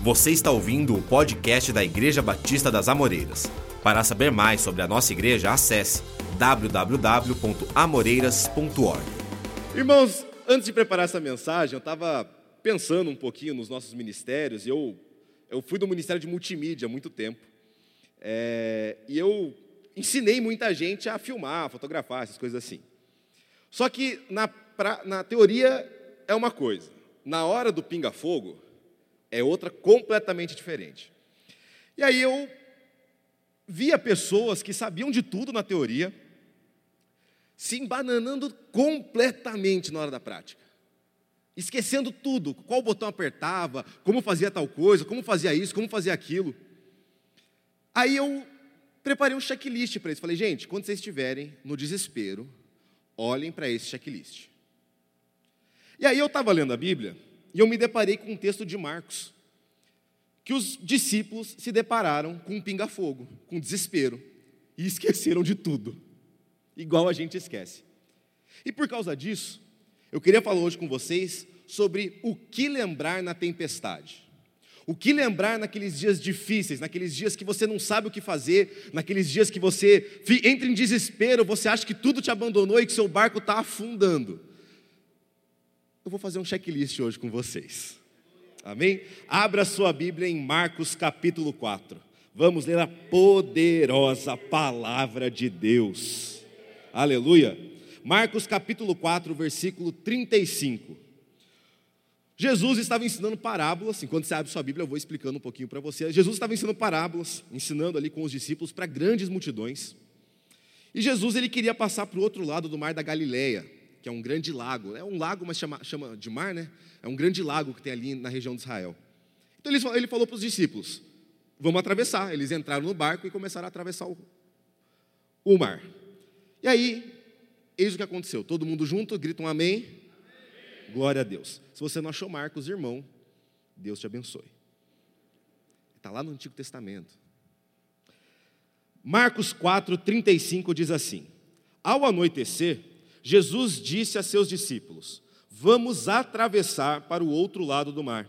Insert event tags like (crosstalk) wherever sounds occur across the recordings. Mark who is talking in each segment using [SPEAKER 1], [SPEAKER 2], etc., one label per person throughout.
[SPEAKER 1] Você está ouvindo o podcast da Igreja Batista das Amoreiras. Para saber mais sobre a nossa igreja, acesse www.amoreiras.org.
[SPEAKER 2] Irmãos, antes de preparar essa mensagem, eu estava pensando um pouquinho nos nossos ministérios. E eu, eu fui do Ministério de Multimídia há muito tempo. É, e eu ensinei muita gente a filmar, a fotografar, essas coisas assim. Só que na, pra, na teoria é uma coisa, na hora do pinga-fogo é outra completamente diferente. E aí eu via pessoas que sabiam de tudo na teoria, se embananando completamente na hora da prática. Esquecendo tudo, qual botão apertava, como fazia tal coisa, como fazia isso, como fazia aquilo. Aí eu preparei um checklist para eles. Falei, gente, quando vocês estiverem no desespero, olhem para esse checklist. E aí eu estava lendo a Bíblia e eu me deparei com um texto de Marcos, que os discípulos se depararam com um pinga-fogo, com desespero, e esqueceram de tudo, igual a gente esquece. E por causa disso, eu queria falar hoje com vocês sobre o que lembrar na tempestade. O que lembrar naqueles dias difíceis, naqueles dias que você não sabe o que fazer, naqueles dias que você entra em desespero, você acha que tudo te abandonou e que seu barco está afundando. Eu vou fazer um checklist hoje com vocês. Amém? Abra sua Bíblia em Marcos capítulo 4. Vamos ler a poderosa palavra de Deus. Aleluia. Marcos capítulo 4, versículo 35. Jesus estava ensinando parábolas, enquanto você abre sua Bíblia, eu vou explicando um pouquinho para você. Jesus estava ensinando parábolas, ensinando ali com os discípulos para grandes multidões. E Jesus ele queria passar para o outro lado do mar da Galileia, que é um grande lago. É um lago, mas chama, chama de mar, né? É um grande lago que tem ali na região de Israel. Então ele, ele falou para os discípulos: vamos atravessar. Eles entraram no barco e começaram a atravessar o, o mar. E aí, eis o que aconteceu. Todo mundo junto, grita um amém. Glória a Deus. Se você não achou Marcos, irmão, Deus te abençoe. Está lá no Antigo Testamento. Marcos 4, 35 diz assim: Ao anoitecer, Jesus disse a seus discípulos: Vamos atravessar para o outro lado do mar.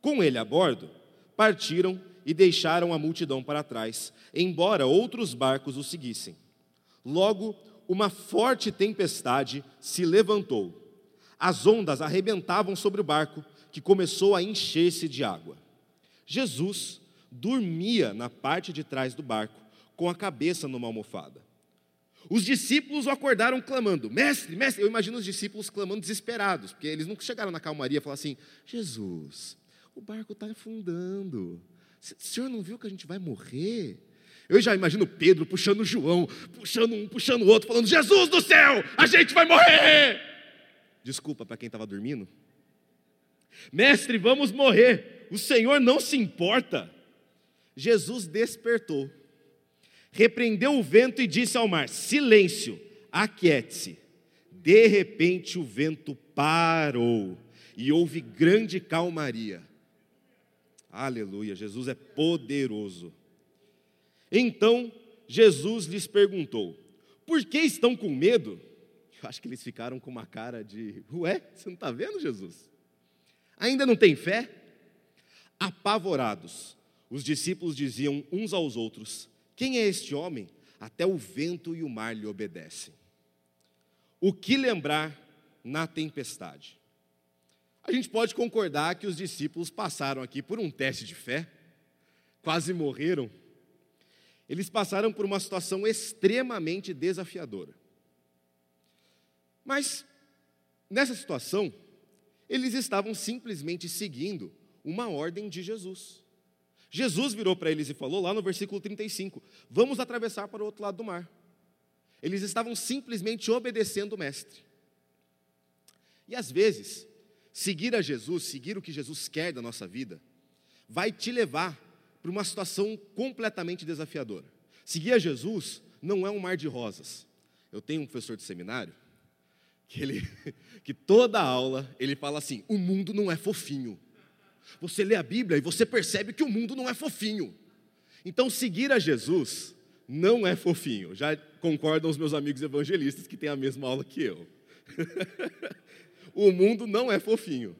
[SPEAKER 2] Com ele a bordo, partiram e deixaram a multidão para trás, embora outros barcos o seguissem. Logo, uma forte tempestade se levantou as ondas arrebentavam sobre o barco, que começou a encher-se de água. Jesus dormia na parte de trás do barco, com a cabeça numa almofada. Os discípulos o acordaram clamando: Mestre, mestre. Eu imagino os discípulos clamando desesperados, porque eles nunca chegaram na calmaria e falaram assim: Jesus, o barco está afundando. O senhor não viu que a gente vai morrer? Eu já imagino Pedro puxando João, puxando um, puxando o outro, falando: Jesus do céu, a gente vai morrer. Desculpa para quem estava dormindo. Mestre, vamos morrer. O Senhor não se importa. Jesus despertou, repreendeu o vento e disse ao mar: Silêncio, aquiete-se. De repente o vento parou e houve grande calmaria. Aleluia, Jesus é poderoso. Então Jesus lhes perguntou: Por que estão com medo? Eu acho que eles ficaram com uma cara de: Ué, você não está vendo, Jesus? Ainda não tem fé? Apavorados, os discípulos diziam uns aos outros: Quem é este homem? Até o vento e o mar lhe obedecem. O que lembrar na tempestade? A gente pode concordar que os discípulos passaram aqui por um teste de fé, quase morreram. Eles passaram por uma situação extremamente desafiadora. Mas, nessa situação, eles estavam simplesmente seguindo uma ordem de Jesus. Jesus virou para eles e falou lá no versículo 35: Vamos atravessar para o outro lado do mar. Eles estavam simplesmente obedecendo o Mestre. E às vezes, seguir a Jesus, seguir o que Jesus quer da nossa vida, vai te levar para uma situação completamente desafiadora. Seguir a Jesus não é um mar de rosas. Eu tenho um professor de seminário que, ele, (laughs) que toda aula ele fala assim: o mundo não é fofinho. Você lê a Bíblia e você percebe que o mundo não é fofinho. Então, seguir a Jesus não é fofinho. Já concordam os meus amigos evangelistas que têm a mesma aula que eu. (laughs) o mundo não é fofinho.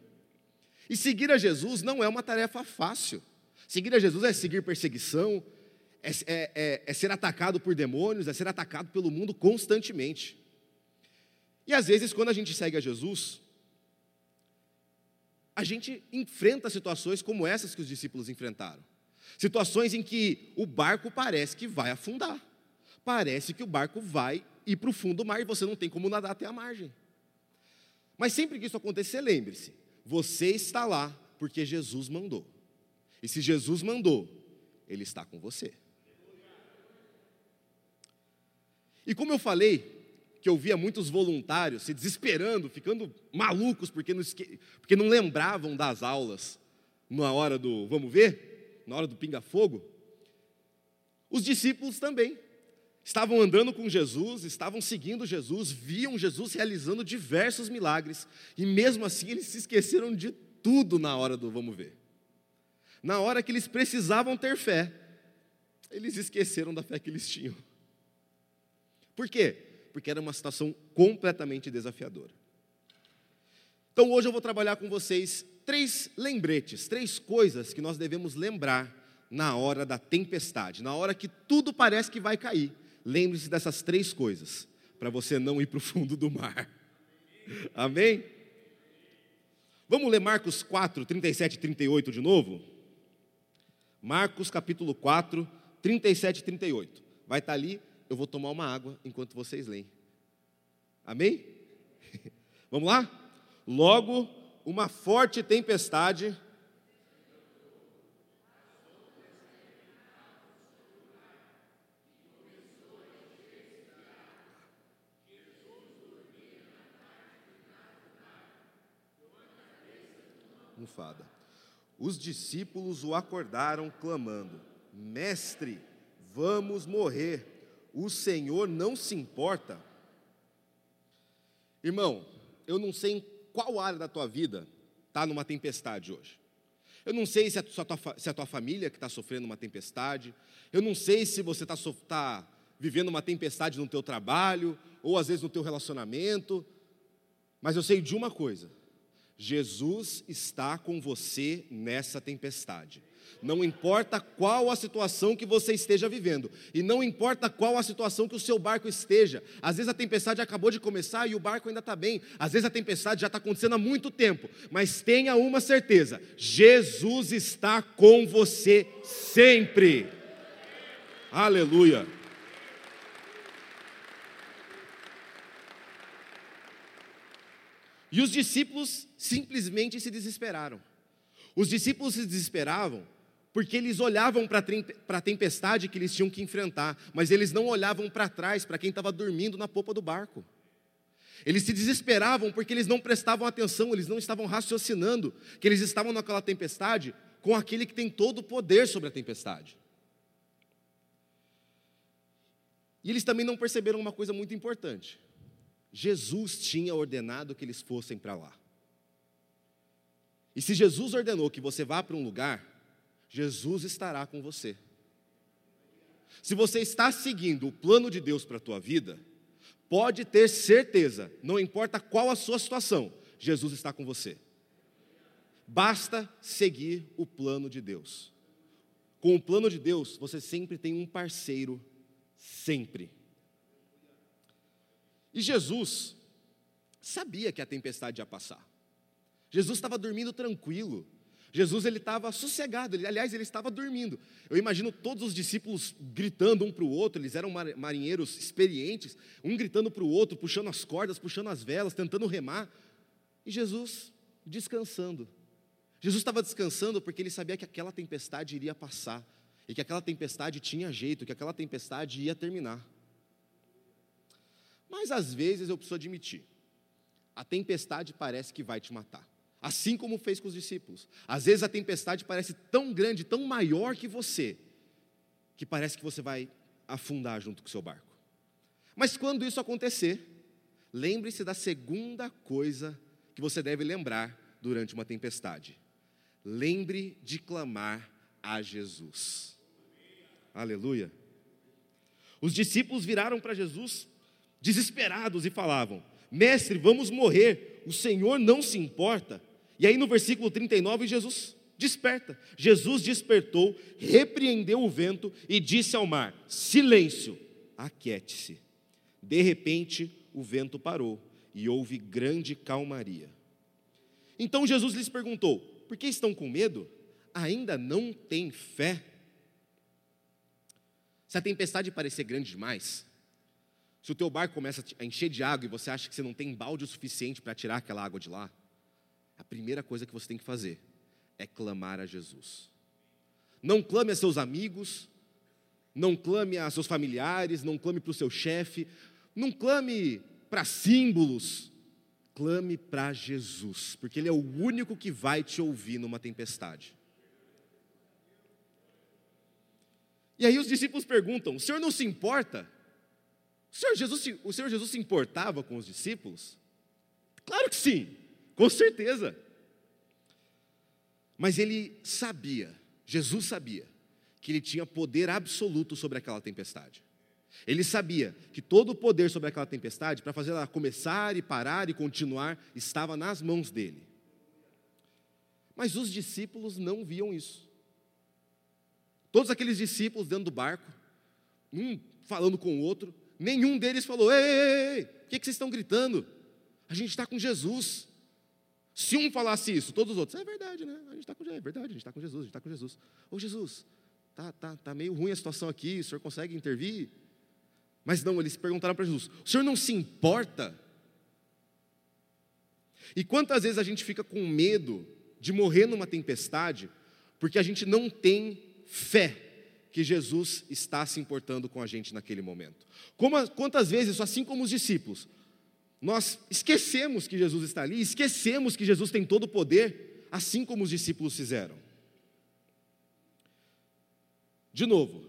[SPEAKER 2] E seguir a Jesus não é uma tarefa fácil. Seguir a Jesus é seguir perseguição, é, é, é, é ser atacado por demônios, é ser atacado pelo mundo constantemente. E às vezes, quando a gente segue a Jesus, a gente enfrenta situações como essas que os discípulos enfrentaram. Situações em que o barco parece que vai afundar. Parece que o barco vai ir para o fundo do mar e você não tem como nadar até a margem. Mas sempre que isso acontecer, lembre-se: você está lá porque Jesus mandou. E se Jesus mandou, Ele está com você. E como eu falei, que eu via muitos voluntários se desesperando, ficando malucos porque não, esque... porque não lembravam das aulas na hora do, vamos ver? Na hora do pinga-fogo. Os discípulos também estavam andando com Jesus, estavam seguindo Jesus, viam Jesus realizando diversos milagres, e mesmo assim eles se esqueceram de tudo na hora do vamos ver. Na hora que eles precisavam ter fé, eles esqueceram da fé que eles tinham. Por quê? Porque era uma situação completamente desafiadora. Então hoje eu vou trabalhar com vocês três lembretes, três coisas que nós devemos lembrar na hora da tempestade, na hora que tudo parece que vai cair. Lembre-se dessas três coisas, para você não ir para o fundo do mar. Amém? Vamos ler Marcos 4, 37 e 38 de novo? Marcos capítulo 4, 37 e 38. Vai estar ali eu vou tomar uma água enquanto vocês leem. Amém? (laughs) Vamos lá? Logo, uma forte tempestade. Mufada. Os discípulos o acordaram, clamando: Mestre, vamos morrer o Senhor não se importa. Irmão, eu não sei em qual área da tua vida está numa tempestade hoje. Eu não sei se é a tua, se é a tua família que está sofrendo uma tempestade. Eu não sei se você está tá vivendo uma tempestade no teu trabalho, ou às vezes no teu relacionamento. Mas eu sei de uma coisa: Jesus está com você nessa tempestade. Não importa qual a situação que você esteja vivendo, e não importa qual a situação que o seu barco esteja. Às vezes a tempestade acabou de começar e o barco ainda está bem. Às vezes a tempestade já está acontecendo há muito tempo. Mas tenha uma certeza: Jesus está com você sempre. Aleluia. E os discípulos simplesmente se desesperaram. Os discípulos se desesperavam porque eles olhavam para a tempestade que eles tinham que enfrentar, mas eles não olhavam para trás, para quem estava dormindo na popa do barco. Eles se desesperavam porque eles não prestavam atenção, eles não estavam raciocinando que eles estavam naquela tempestade com aquele que tem todo o poder sobre a tempestade. E eles também não perceberam uma coisa muito importante. Jesus tinha ordenado que eles fossem para lá. E se Jesus ordenou que você vá para um lugar, Jesus estará com você. Se você está seguindo o plano de Deus para a tua vida, pode ter certeza, não importa qual a sua situação, Jesus está com você. Basta seguir o plano de Deus. Com o plano de Deus, você sempre tem um parceiro, sempre. E Jesus sabia que a tempestade ia passar. Jesus estava dormindo tranquilo. Jesus ele estava sossegado, ele, aliás, ele estava dormindo. Eu imagino todos os discípulos gritando um para o outro, eles eram marinheiros experientes, um gritando para o outro, puxando as cordas, puxando as velas, tentando remar. E Jesus descansando. Jesus estava descansando porque ele sabia que aquela tempestade iria passar, e que aquela tempestade tinha jeito, que aquela tempestade ia terminar. Mas às vezes eu preciso admitir, a tempestade parece que vai te matar. Assim como fez com os discípulos. Às vezes a tempestade parece tão grande, tão maior que você, que parece que você vai afundar junto com o seu barco. Mas quando isso acontecer, lembre-se da segunda coisa que você deve lembrar durante uma tempestade. Lembre de clamar a Jesus. Aleluia. Os discípulos viraram para Jesus desesperados e falavam: Mestre, vamos morrer, o Senhor não se importa. E aí no versículo 39, Jesus desperta. Jesus despertou, repreendeu o vento e disse ao mar: Silêncio, aquiete-se. De repente, o vento parou e houve grande calmaria. Então Jesus lhes perguntou: Por que estão com medo? Ainda não têm fé? Se a tempestade parecer grande demais, se o teu barco começa a encher de água e você acha que você não tem balde o suficiente para tirar aquela água de lá, a primeira coisa que você tem que fazer é clamar a Jesus. Não clame a seus amigos, não clame a seus familiares, não clame para o seu chefe, não clame para símbolos, clame para Jesus, porque Ele é o único que vai te ouvir numa tempestade. E aí os discípulos perguntam: o senhor não se importa? O senhor Jesus, o senhor Jesus se importava com os discípulos? Claro que sim, com certeza. Mas ele sabia, Jesus sabia, que ele tinha poder absoluto sobre aquela tempestade. Ele sabia que todo o poder sobre aquela tempestade, para fazer ela começar e parar e continuar, estava nas mãos dele. Mas os discípulos não viam isso. Todos aqueles discípulos dentro do barco, um falando com o outro, nenhum deles falou: Ei, o que, que vocês estão gritando? A gente está com Jesus. Se um falasse isso, todos os outros, é verdade, né? A gente está com Jesus, é verdade, a gente está com Jesus, a gente está com Jesus. Ô Jesus, tá, tá, tá meio ruim a situação aqui, o senhor consegue intervir? Mas não, eles perguntaram para Jesus: o senhor não se importa? E quantas vezes a gente fica com medo de morrer numa tempestade, porque a gente não tem fé que Jesus está se importando com a gente naquele momento. Como, quantas vezes, assim como os discípulos, nós esquecemos que Jesus está ali, esquecemos que Jesus tem todo o poder, assim como os discípulos fizeram. De novo,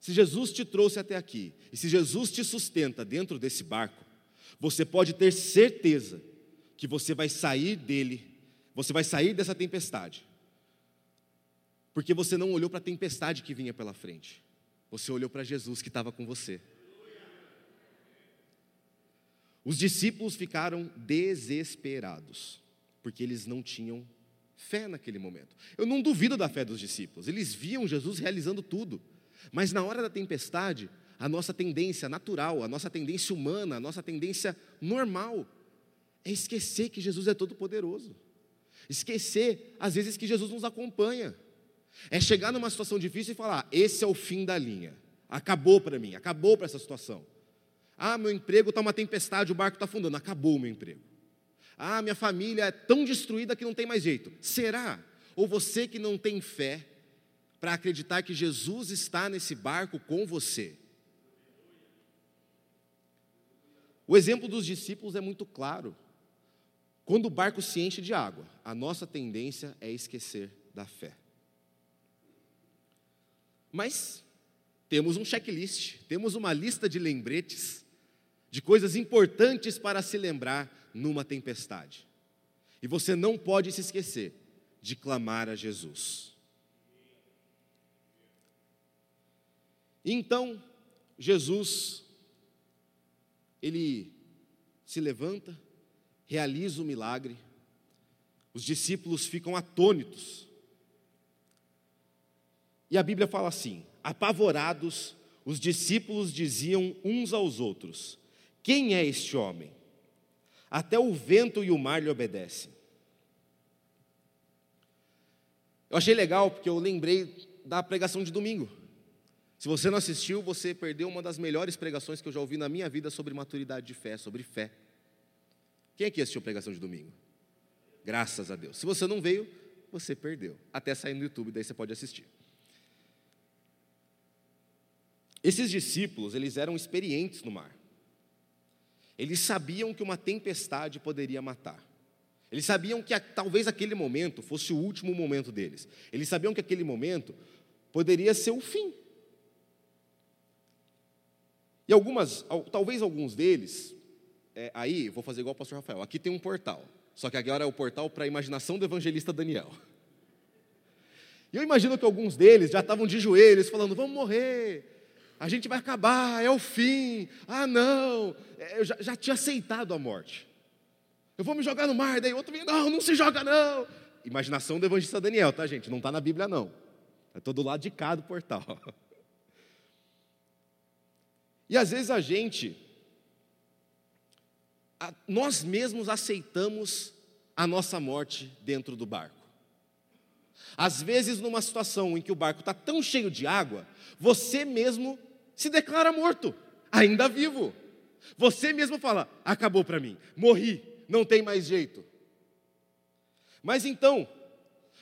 [SPEAKER 2] se Jesus te trouxe até aqui, e se Jesus te sustenta dentro desse barco, você pode ter certeza que você vai sair dele, você vai sair dessa tempestade porque você não olhou para a tempestade que vinha pela frente. Você olhou para Jesus que estava com você. Os discípulos ficaram desesperados, porque eles não tinham fé naquele momento. Eu não duvido da fé dos discípulos, eles viam Jesus realizando tudo, mas na hora da tempestade, a nossa tendência natural, a nossa tendência humana, a nossa tendência normal é esquecer que Jesus é todo-poderoso, esquecer, às vezes, que Jesus nos acompanha. É chegar numa situação difícil e falar: esse é o fim da linha. Acabou para mim, acabou para essa situação. Ah, meu emprego está uma tempestade, o barco está afundando. Acabou o meu emprego. Ah, minha família é tão destruída que não tem mais jeito. Será? Ou você que não tem fé para acreditar que Jesus está nesse barco com você? O exemplo dos discípulos é muito claro. Quando o barco se enche de água, a nossa tendência é esquecer da fé. Mas temos um checklist, temos uma lista de lembretes, de coisas importantes para se lembrar numa tempestade. E você não pode se esquecer de clamar a Jesus. Então, Jesus, ele se levanta, realiza o milagre, os discípulos ficam atônitos, e a Bíblia fala assim: apavorados, os discípulos diziam uns aos outros: Quem é este homem? Até o vento e o mar lhe obedecem. Eu achei legal porque eu lembrei da pregação de domingo. Se você não assistiu, você perdeu uma das melhores pregações que eu já ouvi na minha vida sobre maturidade de fé, sobre fé. Quem aqui assistiu a pregação de domingo? Graças a Deus. Se você não veio, você perdeu. Até sair no YouTube, daí você pode assistir. Esses discípulos, eles eram experientes no mar. Eles sabiam que uma tempestade poderia matar. Eles sabiam que talvez aquele momento fosse o último momento deles. Eles sabiam que aquele momento poderia ser o fim. E algumas, talvez alguns deles, é, aí vou fazer igual o pastor Rafael, aqui tem um portal. Só que agora é o portal para a imaginação do evangelista Daniel. E eu imagino que alguns deles já estavam de joelhos, falando: vamos morrer, a gente vai acabar, é o fim, ah não, é, eu já, já tinha aceitado a morte. Eu vou me jogar no mar. Daí outro vem, não, não se joga não. Imaginação do evangelista Daniel, tá, gente? Não está na Bíblia, não. É todo lado de cá do portal. (laughs) E às vezes a gente, nós mesmos aceitamos a nossa morte dentro do barco. Às vezes, numa situação em que o barco está tão cheio de água, você mesmo se declara morto, ainda vivo. Você mesmo fala: acabou para mim, morri, não tem mais jeito. Mas então,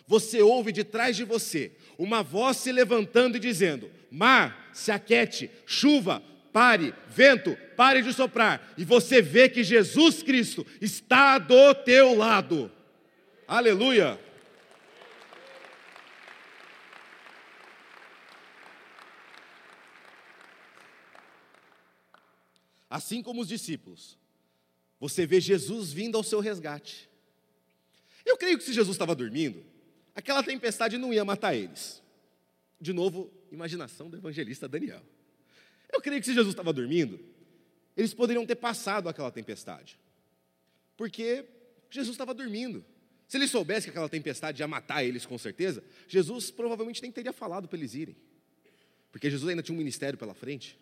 [SPEAKER 2] você ouve de trás de você uma voz se levantando e dizendo: Mar, se aquete, chuva, pare, vento, pare de soprar. E você vê que Jesus Cristo está do teu lado. Aleluia. Assim como os discípulos, você vê Jesus vindo ao seu resgate. Eu creio que se Jesus estava dormindo, aquela tempestade não ia matar eles. De novo, imaginação do evangelista Daniel. Eu creio que se Jesus estava dormindo, eles poderiam ter passado aquela tempestade. Porque Jesus estava dormindo. Se ele soubesse que aquela tempestade ia matar eles com certeza, Jesus provavelmente nem teria falado para eles irem. Porque Jesus ainda tinha um ministério pela frente.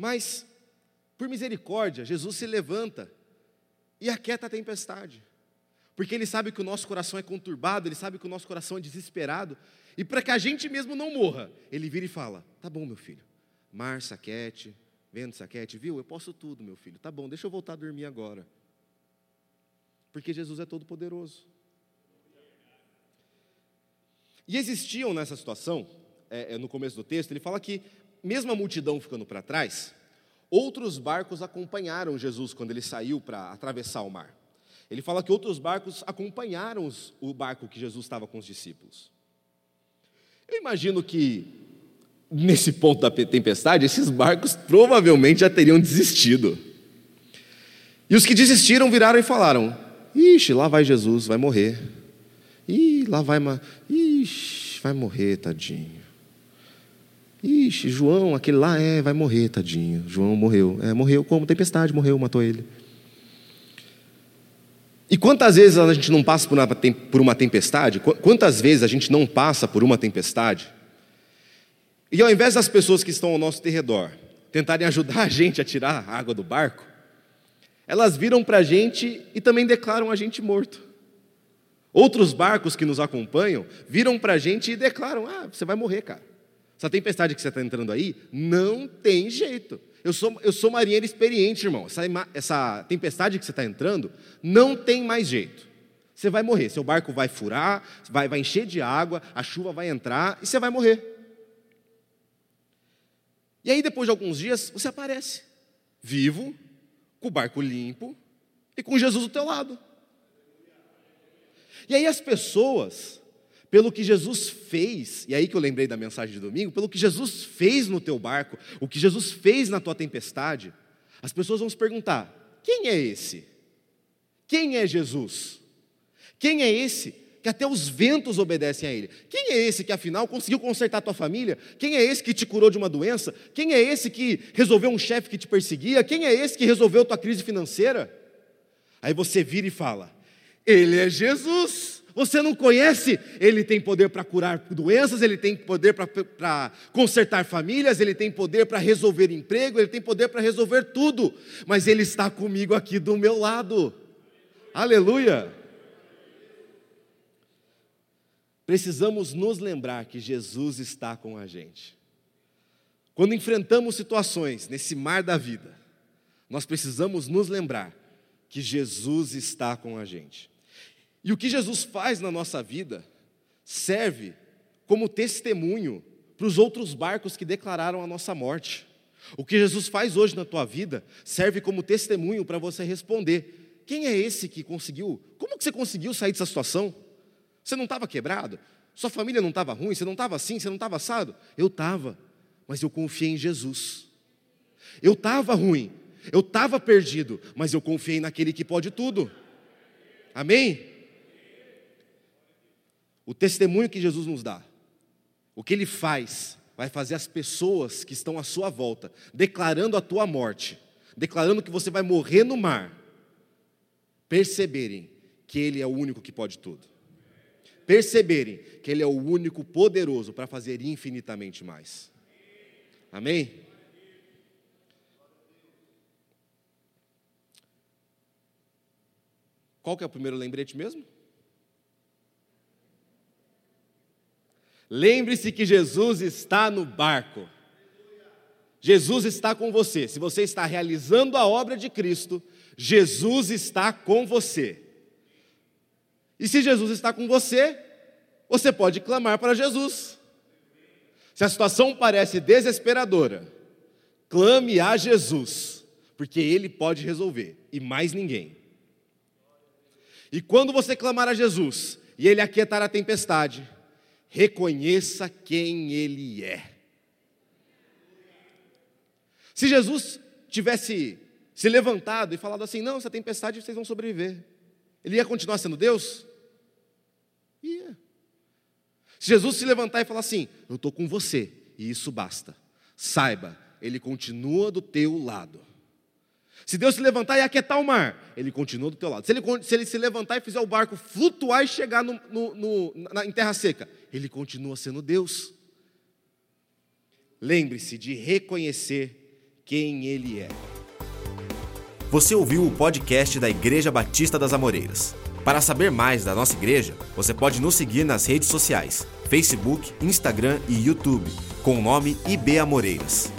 [SPEAKER 2] Mas, por misericórdia, Jesus se levanta e aquieta a tempestade. Porque Ele sabe que o nosso coração é conturbado, Ele sabe que o nosso coração é desesperado. E para que a gente mesmo não morra, Ele vira e fala: Tá bom, meu filho, mar, saquete, vento, saquete, viu? Eu posso tudo, meu filho. Tá bom, deixa eu voltar a dormir agora. Porque Jesus é todo poderoso. E existiam nessa situação, é, é, no começo do texto, ele fala que mesmo a multidão ficando para trás, outros barcos acompanharam Jesus quando ele saiu para atravessar o mar. Ele fala que outros barcos acompanharam o barco que Jesus estava com os discípulos. Eu imagino que, nesse ponto da tempestade, esses barcos provavelmente já teriam desistido. E os que desistiram viraram e falaram: Ixi, lá vai Jesus, vai morrer. Ih, lá vai. Ixi, vai morrer, tadinho. Ixi, João, aquele lá é, vai morrer, tadinho. João morreu. É, morreu como? Tempestade, morreu, matou ele. E quantas vezes a gente não passa por uma tempestade? Quantas vezes a gente não passa por uma tempestade? E ao invés das pessoas que estão ao nosso redor tentarem ajudar a gente a tirar a água do barco, elas viram para a gente e também declaram a gente morto. Outros barcos que nos acompanham viram para a gente e declaram: Ah, você vai morrer, cara. Essa tempestade que você está entrando aí, não tem jeito. Eu sou, eu sou marinheiro experiente, irmão. Essa, essa tempestade que você está entrando, não tem mais jeito. Você vai morrer. Seu barco vai furar, vai, vai encher de água, a chuva vai entrar e você vai morrer. E aí, depois de alguns dias, você aparece, vivo, com o barco limpo e com Jesus do teu lado. E aí as pessoas pelo que Jesus fez, e aí que eu lembrei da mensagem de domingo, pelo que Jesus fez no teu barco, o que Jesus fez na tua tempestade, as pessoas vão se perguntar: quem é esse? Quem é Jesus? Quem é esse que até os ventos obedecem a Ele? Quem é esse que afinal conseguiu consertar a tua família? Quem é esse que te curou de uma doença? Quem é esse que resolveu um chefe que te perseguia? Quem é esse que resolveu tua crise financeira? Aí você vira e fala: Ele é Jesus. Você não conhece? Ele tem poder para curar doenças, ele tem poder para consertar famílias, ele tem poder para resolver emprego, ele tem poder para resolver tudo, mas ele está comigo aqui do meu lado. Aleluia! Precisamos nos lembrar que Jesus está com a gente. Quando enfrentamos situações nesse mar da vida, nós precisamos nos lembrar que Jesus está com a gente. E o que Jesus faz na nossa vida serve como testemunho para os outros barcos que declararam a nossa morte. O que Jesus faz hoje na tua vida serve como testemunho para você responder: quem é esse que conseguiu? Como que você conseguiu sair dessa situação? Você não estava quebrado? Sua família não estava ruim? Você não estava assim? Você não estava assado? Eu estava, mas eu confiei em Jesus. Eu estava ruim, eu estava perdido, mas eu confiei naquele que pode tudo. Amém? O testemunho que Jesus nos dá, o que ele faz, vai fazer as pessoas que estão à sua volta, declarando a tua morte, declarando que você vai morrer no mar, perceberem que Ele é o único que pode tudo. Perceberem que Ele é o único poderoso para fazer infinitamente mais. Amém? Qual que é o primeiro lembrete mesmo? Lembre-se que Jesus está no barco. Jesus está com você. Se você está realizando a obra de Cristo, Jesus está com você. E se Jesus está com você, você pode clamar para Jesus. Se a situação parece desesperadora, clame a Jesus, porque Ele pode resolver e mais ninguém. E quando você clamar a Jesus e Ele aquietar a tempestade, reconheça quem Ele é. Se Jesus tivesse se levantado e falado assim: não, essa tempestade vocês vão sobreviver, ele ia continuar sendo Deus? Ia. Se Jesus se levantar e falar assim: eu estou com você, e isso basta, saiba, ele continua do teu lado. Se Deus se levantar e aquietar o mar, ele continua do teu lado. Se ele, se ele se levantar e fizer o barco flutuar e chegar no, no, no, na, em terra seca, ele continua sendo Deus. Lembre-se de reconhecer quem Ele é.
[SPEAKER 1] Você ouviu o podcast da Igreja Batista das Amoreiras. Para saber mais da nossa igreja, você pode nos seguir nas redes sociais: Facebook, Instagram e YouTube, com o nome IB Amoreiras.